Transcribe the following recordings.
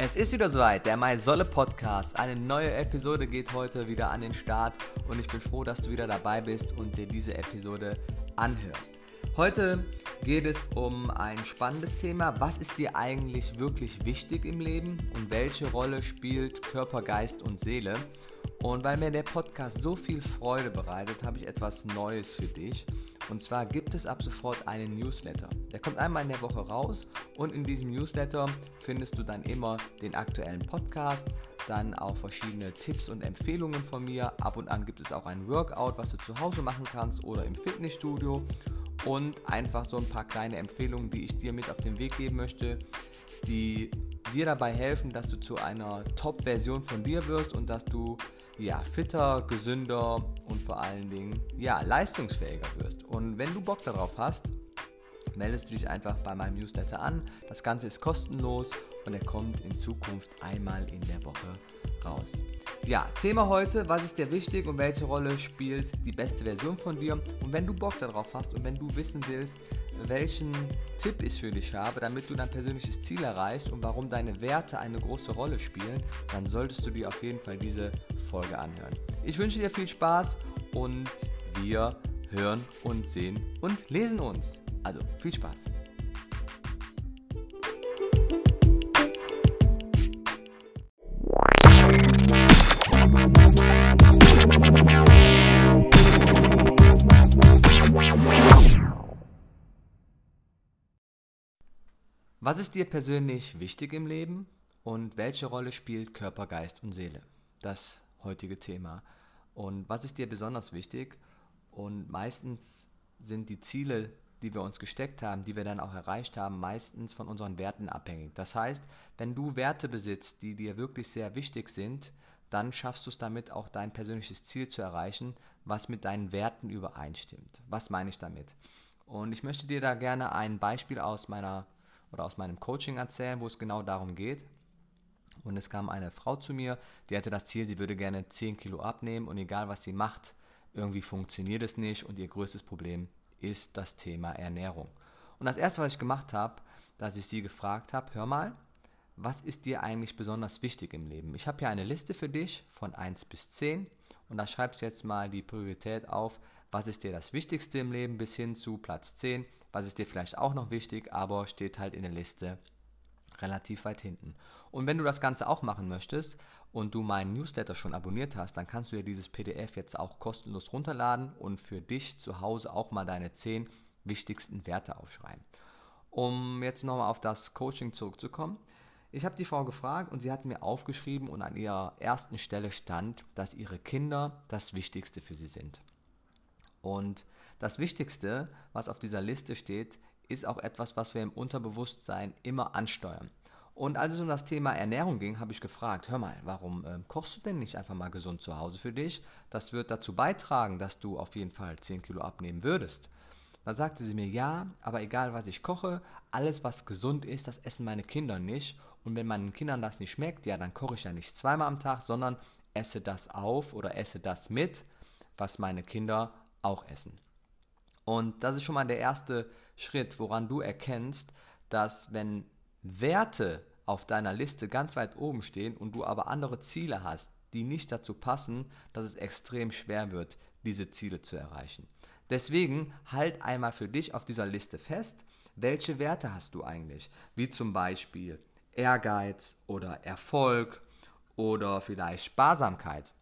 Es ist wieder soweit, der My Solle Podcast. Eine neue Episode geht heute wieder an den Start und ich bin froh, dass du wieder dabei bist und dir diese Episode anhörst. Heute geht es um ein spannendes Thema. Was ist dir eigentlich wirklich wichtig im Leben und welche Rolle spielt Körper, Geist und Seele? Und weil mir der Podcast so viel Freude bereitet, habe ich etwas Neues für dich. Und zwar gibt es ab sofort einen Newsletter. Der kommt einmal in der Woche raus und in diesem Newsletter findest du dann immer den aktuellen Podcast, dann auch verschiedene Tipps und Empfehlungen von mir. Ab und an gibt es auch ein Workout, was du zu Hause machen kannst oder im Fitnessstudio und einfach so ein paar kleine Empfehlungen, die ich dir mit auf den Weg geben möchte, die dir dabei helfen, dass du zu einer Top-Version von dir wirst und dass du ja, fitter, gesünder und vor allen Dingen ja, leistungsfähiger wirst. Und wenn du Bock darauf hast, meldest du dich einfach bei meinem Newsletter an. Das Ganze ist kostenlos und er kommt in Zukunft einmal in der Woche raus. Ja, Thema heute, was ist dir wichtig und welche Rolle spielt die beste Version von dir? Und wenn du Bock darauf hast und wenn du wissen willst, welchen Tipp ich für dich habe, damit du dein persönliches Ziel erreichst und warum deine Werte eine große Rolle spielen, dann solltest du dir auf jeden Fall diese Folge anhören. Ich wünsche dir viel Spaß und wir hören und sehen und lesen uns. Also viel Spaß. Was ist dir persönlich wichtig im Leben und welche Rolle spielt Körper, Geist und Seele? Das heutige Thema. Und was ist dir besonders wichtig? Und meistens sind die Ziele, die wir uns gesteckt haben, die wir dann auch erreicht haben, meistens von unseren Werten abhängig. Das heißt, wenn du Werte besitzt, die dir wirklich sehr wichtig sind, dann schaffst du es damit auch dein persönliches Ziel zu erreichen, was mit deinen Werten übereinstimmt. Was meine ich damit? Und ich möchte dir da gerne ein Beispiel aus meiner oder aus meinem Coaching erzählen, wo es genau darum geht. Und es kam eine Frau zu mir, die hatte das Ziel, sie würde gerne 10 Kilo abnehmen und egal was sie macht, irgendwie funktioniert es nicht und ihr größtes Problem ist das Thema Ernährung. Und das erste, was ich gemacht habe, dass ich sie gefragt habe, hör mal, was ist dir eigentlich besonders wichtig im Leben? Ich habe hier eine Liste für dich von 1 bis 10 und da schreibst du jetzt mal die Priorität auf, was ist dir das Wichtigste im Leben bis hin zu Platz 10, was ist dir vielleicht auch noch wichtig, aber steht halt in der Liste relativ weit hinten. Und wenn du das Ganze auch machen möchtest und du meinen Newsletter schon abonniert hast, dann kannst du dir dieses PDF jetzt auch kostenlos runterladen und für dich zu Hause auch mal deine 10 wichtigsten Werte aufschreiben. Um jetzt nochmal auf das Coaching zurückzukommen. Ich habe die Frau gefragt und sie hat mir aufgeschrieben und an ihrer ersten Stelle stand, dass ihre Kinder das Wichtigste für sie sind. Und das Wichtigste, was auf dieser Liste steht, ist auch etwas, was wir im Unterbewusstsein immer ansteuern. Und als es um das Thema Ernährung ging, habe ich gefragt, hör mal, warum äh, kochst du denn nicht einfach mal gesund zu Hause für dich? Das wird dazu beitragen, dass du auf jeden Fall 10 Kilo abnehmen würdest. Da sagte sie mir, ja, aber egal was ich koche, alles was gesund ist, das essen meine Kinder nicht. Und wenn meinen Kindern das nicht schmeckt, ja, dann koche ich ja nicht zweimal am Tag, sondern esse das auf oder esse das mit, was meine Kinder auch essen. Und das ist schon mal der erste Schritt, woran du erkennst, dass wenn Werte auf deiner Liste ganz weit oben stehen und du aber andere Ziele hast, die nicht dazu passen, dass es extrem schwer wird, diese Ziele zu erreichen. Deswegen halt einmal für dich auf dieser Liste fest, welche Werte hast du eigentlich? Wie zum Beispiel Ehrgeiz oder Erfolg oder vielleicht Sparsamkeit.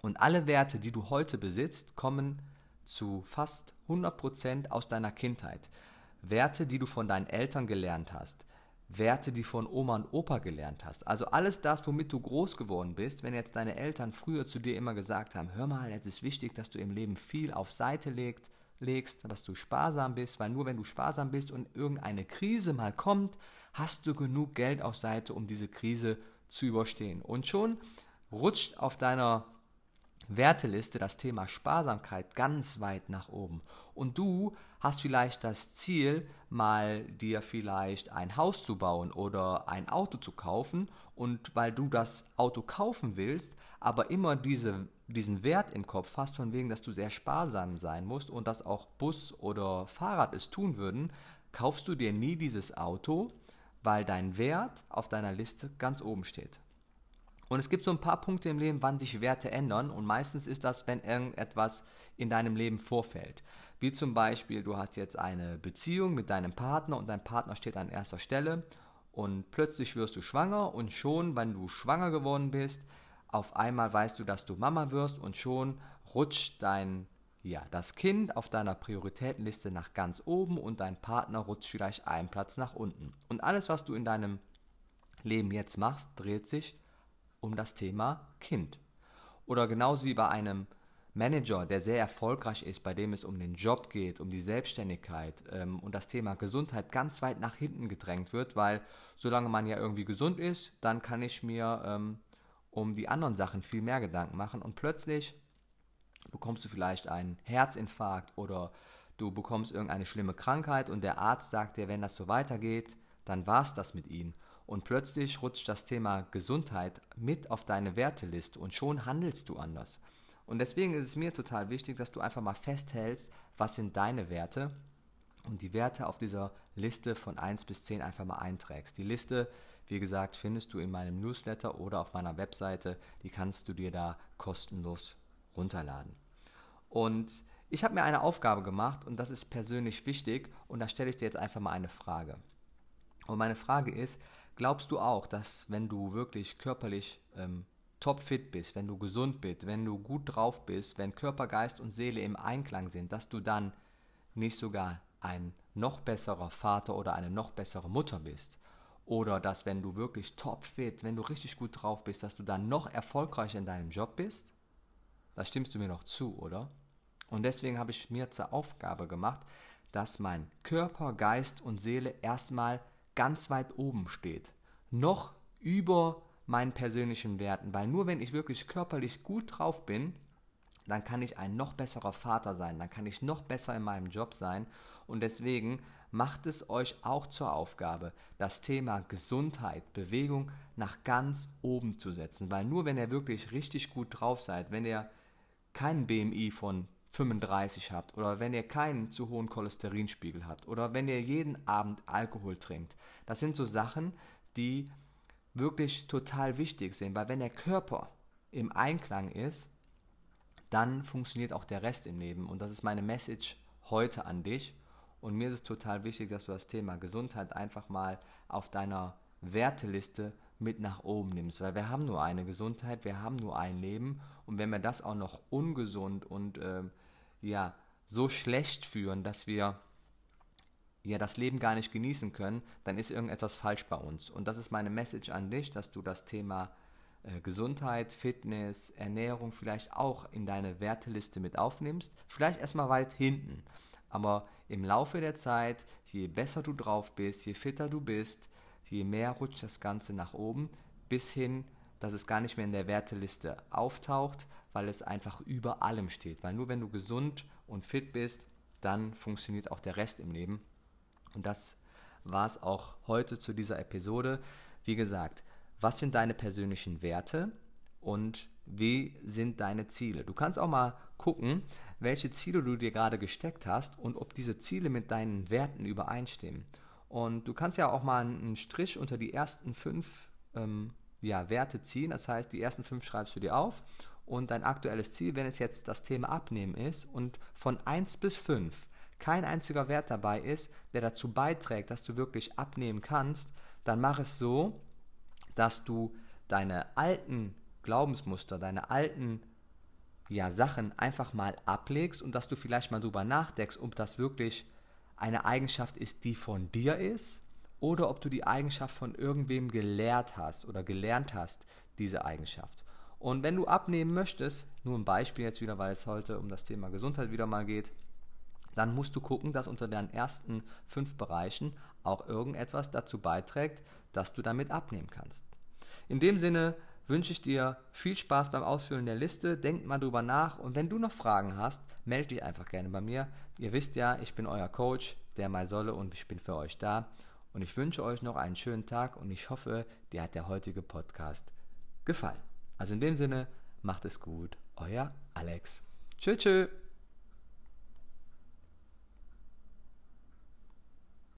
Und alle Werte, die du heute besitzt, kommen zu fast 100% aus deiner Kindheit. Werte, die du von deinen Eltern gelernt hast. Werte, die von Oma und Opa gelernt hast. Also alles das, womit du groß geworden bist, wenn jetzt deine Eltern früher zu dir immer gesagt haben, hör mal, es ist wichtig, dass du im Leben viel auf Seite legst, legst, dass du sparsam bist, weil nur wenn du sparsam bist und irgendeine Krise mal kommt, hast du genug Geld auf Seite, um diese Krise zu überstehen. Und schon rutscht auf deiner Werteliste das Thema Sparsamkeit ganz weit nach oben. Und du hast vielleicht das Ziel, mal dir vielleicht ein Haus zu bauen oder ein Auto zu kaufen. Und weil du das Auto kaufen willst, aber immer diese, diesen Wert im Kopf hast, von wegen, dass du sehr sparsam sein musst und dass auch Bus oder Fahrrad es tun würden, kaufst du dir nie dieses Auto weil dein Wert auf deiner Liste ganz oben steht. Und es gibt so ein paar Punkte im Leben, wann sich Werte ändern. Und meistens ist das, wenn irgendetwas in deinem Leben vorfällt. Wie zum Beispiel, du hast jetzt eine Beziehung mit deinem Partner und dein Partner steht an erster Stelle und plötzlich wirst du schwanger und schon, wenn du schwanger geworden bist, auf einmal weißt du, dass du Mama wirst und schon rutscht dein ja, das Kind auf deiner Prioritätenliste nach ganz oben und dein Partner rutscht vielleicht einen Platz nach unten. Und alles, was du in deinem Leben jetzt machst, dreht sich um das Thema Kind. Oder genauso wie bei einem Manager, der sehr erfolgreich ist, bei dem es um den Job geht, um die Selbstständigkeit ähm, und das Thema Gesundheit ganz weit nach hinten gedrängt wird, weil solange man ja irgendwie gesund ist, dann kann ich mir ähm, um die anderen Sachen viel mehr Gedanken machen und plötzlich bekommst du vielleicht einen Herzinfarkt oder du bekommst irgendeine schlimme Krankheit und der Arzt sagt dir, wenn das so weitergeht, dann war es das mit ihnen. Und plötzlich rutscht das Thema Gesundheit mit auf deine Werteliste und schon handelst du anders. Und deswegen ist es mir total wichtig, dass du einfach mal festhältst, was sind deine Werte und die Werte auf dieser Liste von 1 bis 10 einfach mal einträgst. Die Liste, wie gesagt, findest du in meinem Newsletter oder auf meiner Webseite. Die kannst du dir da kostenlos runterladen. Und ich habe mir eine Aufgabe gemacht und das ist persönlich wichtig und da stelle ich dir jetzt einfach mal eine Frage. Und meine Frage ist, glaubst du auch, dass wenn du wirklich körperlich ähm, topfit bist, wenn du gesund bist, wenn du gut drauf bist, wenn Körper, Geist und Seele im Einklang sind, dass du dann nicht sogar ein noch besserer Vater oder eine noch bessere Mutter bist. Oder dass wenn du wirklich topfit, wenn du richtig gut drauf bist, dass du dann noch erfolgreicher in deinem Job bist? Da stimmst du mir noch zu, oder? Und deswegen habe ich mir zur Aufgabe gemacht, dass mein Körper, Geist und Seele erstmal ganz weit oben steht. Noch über meinen persönlichen Werten, weil nur wenn ich wirklich körperlich gut drauf bin, dann kann ich ein noch besserer Vater sein, dann kann ich noch besser in meinem Job sein und deswegen macht es euch auch zur Aufgabe, das Thema Gesundheit, Bewegung nach ganz oben zu setzen, weil nur wenn ihr wirklich richtig gut drauf seid, wenn ihr keinen BMI von 35 habt oder wenn ihr keinen zu hohen Cholesterinspiegel habt oder wenn ihr jeden Abend Alkohol trinkt, das sind so Sachen, die wirklich total wichtig sind, weil wenn der Körper im Einklang ist, dann funktioniert auch der Rest im Leben. Und das ist meine Message heute an dich. Und mir ist es total wichtig, dass du das Thema Gesundheit einfach mal auf deiner Werteliste mit nach oben nimmst, weil wir haben nur eine Gesundheit, wir haben nur ein Leben und wenn wir das auch noch ungesund und äh, ja so schlecht führen, dass wir ja das Leben gar nicht genießen können, dann ist irgendetwas falsch bei uns. Und das ist meine Message an dich, dass du das Thema äh, Gesundheit, Fitness, Ernährung vielleicht auch in deine Werteliste mit aufnimmst. Vielleicht erstmal weit hinten. Aber im Laufe der Zeit, je besser du drauf bist, je fitter du bist, je mehr rutscht das Ganze nach oben, bis hin, dass es gar nicht mehr in der Werteliste auftaucht, weil es einfach über allem steht. Weil nur wenn du gesund und fit bist, dann funktioniert auch der Rest im Leben. Und das war es auch heute zu dieser Episode. Wie gesagt, was sind deine persönlichen Werte und wie sind deine Ziele? Du kannst auch mal gucken, welche Ziele du dir gerade gesteckt hast und ob diese Ziele mit deinen Werten übereinstimmen. Und du kannst ja auch mal einen Strich unter die ersten fünf ähm, ja, Werte ziehen. Das heißt, die ersten fünf schreibst du dir auf und dein aktuelles Ziel, wenn es jetzt das Thema Abnehmen ist und von 1 bis 5 kein einziger Wert dabei ist, der dazu beiträgt, dass du wirklich abnehmen kannst, dann mach es so, dass du deine alten Glaubensmuster, deine alten ja, Sachen einfach mal ablegst und dass du vielleicht mal drüber nachdenkst, ob das wirklich eine Eigenschaft ist, die von dir ist oder ob du die Eigenschaft von irgendwem gelehrt hast oder gelernt hast, diese Eigenschaft. Und wenn du abnehmen möchtest, nur ein Beispiel jetzt wieder, weil es heute um das Thema Gesundheit wieder mal geht, dann musst du gucken, dass unter deinen ersten fünf Bereichen auch irgendetwas dazu beiträgt, dass du damit abnehmen kannst. In dem Sinne wünsche ich dir viel Spaß beim Ausfüllen der Liste. Denk mal drüber nach und wenn du noch Fragen hast, melde dich einfach gerne bei mir. Ihr wisst ja, ich bin euer Coach, der Mai Solle und ich bin für euch da. Und ich wünsche euch noch einen schönen Tag und ich hoffe, dir hat der heutige Podcast gefallen. Also in dem Sinne, macht es gut. Euer Alex. Tschüss, tschüss.